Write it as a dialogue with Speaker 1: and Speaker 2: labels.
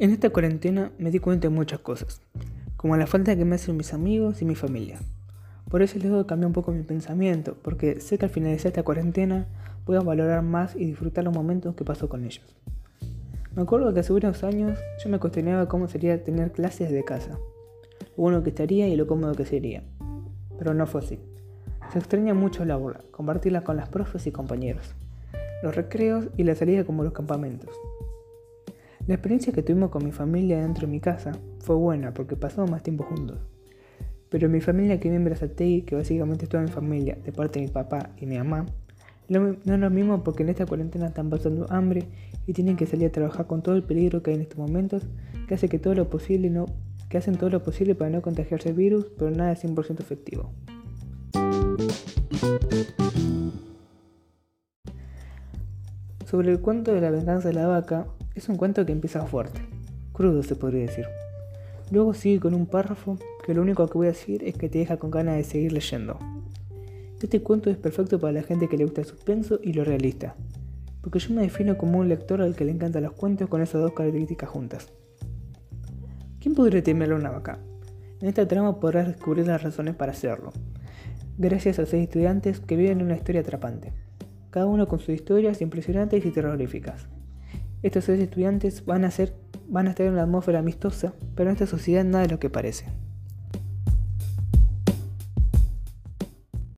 Speaker 1: En esta cuarentena me di cuenta de muchas cosas, como la falta que me hacen mis amigos y mi familia. Por eso les doy cambiar un poco mi pensamiento, porque sé que al finalizar esta cuarentena voy a valorar más y disfrutar los momentos que paso con ellos. Me acuerdo que hace unos años yo me cuestionaba cómo sería tener clases de casa, lo bueno que estaría y lo cómodo que sería. Pero no fue así. Se extraña mucho la aula, compartirla con las profes y compañeros, los recreos y la salida como los campamentos. La experiencia que tuvimos con mi familia dentro de mi casa fue buena porque pasamos más tiempo juntos. Pero mi familia que vive en Brazatei, que básicamente es toda mi familia, de parte de mi papá y mi mamá, no, es lo mismo porque en esta cuarentena están pasando hambre y tienen que salir a trabajar con todo el peligro que hay en estos momentos, que hace que todo lo posible no, que hacen todo lo posible para no contagiarse el virus, pero nada es 100% efectivo. Sobre el cuento de la venganza de la vaca, es un cuento que empieza fuerte, crudo se podría decir. Luego sigue con un párrafo que lo único que voy a decir es que te deja con ganas de seguir leyendo. Este cuento es perfecto para la gente que le gusta el suspenso y lo realista, porque yo me defino como un lector al que le encantan los cuentos con esas dos características juntas. ¿Quién podría temerle a una vaca? En esta trama podrás descubrir las razones para hacerlo, gracias a seis estudiantes que viven una historia atrapante cada uno con sus historias impresionantes y terroríficas. Estos seis estudiantes van a, ser, van a estar en una atmósfera amistosa, pero en esta sociedad nada de lo que parece.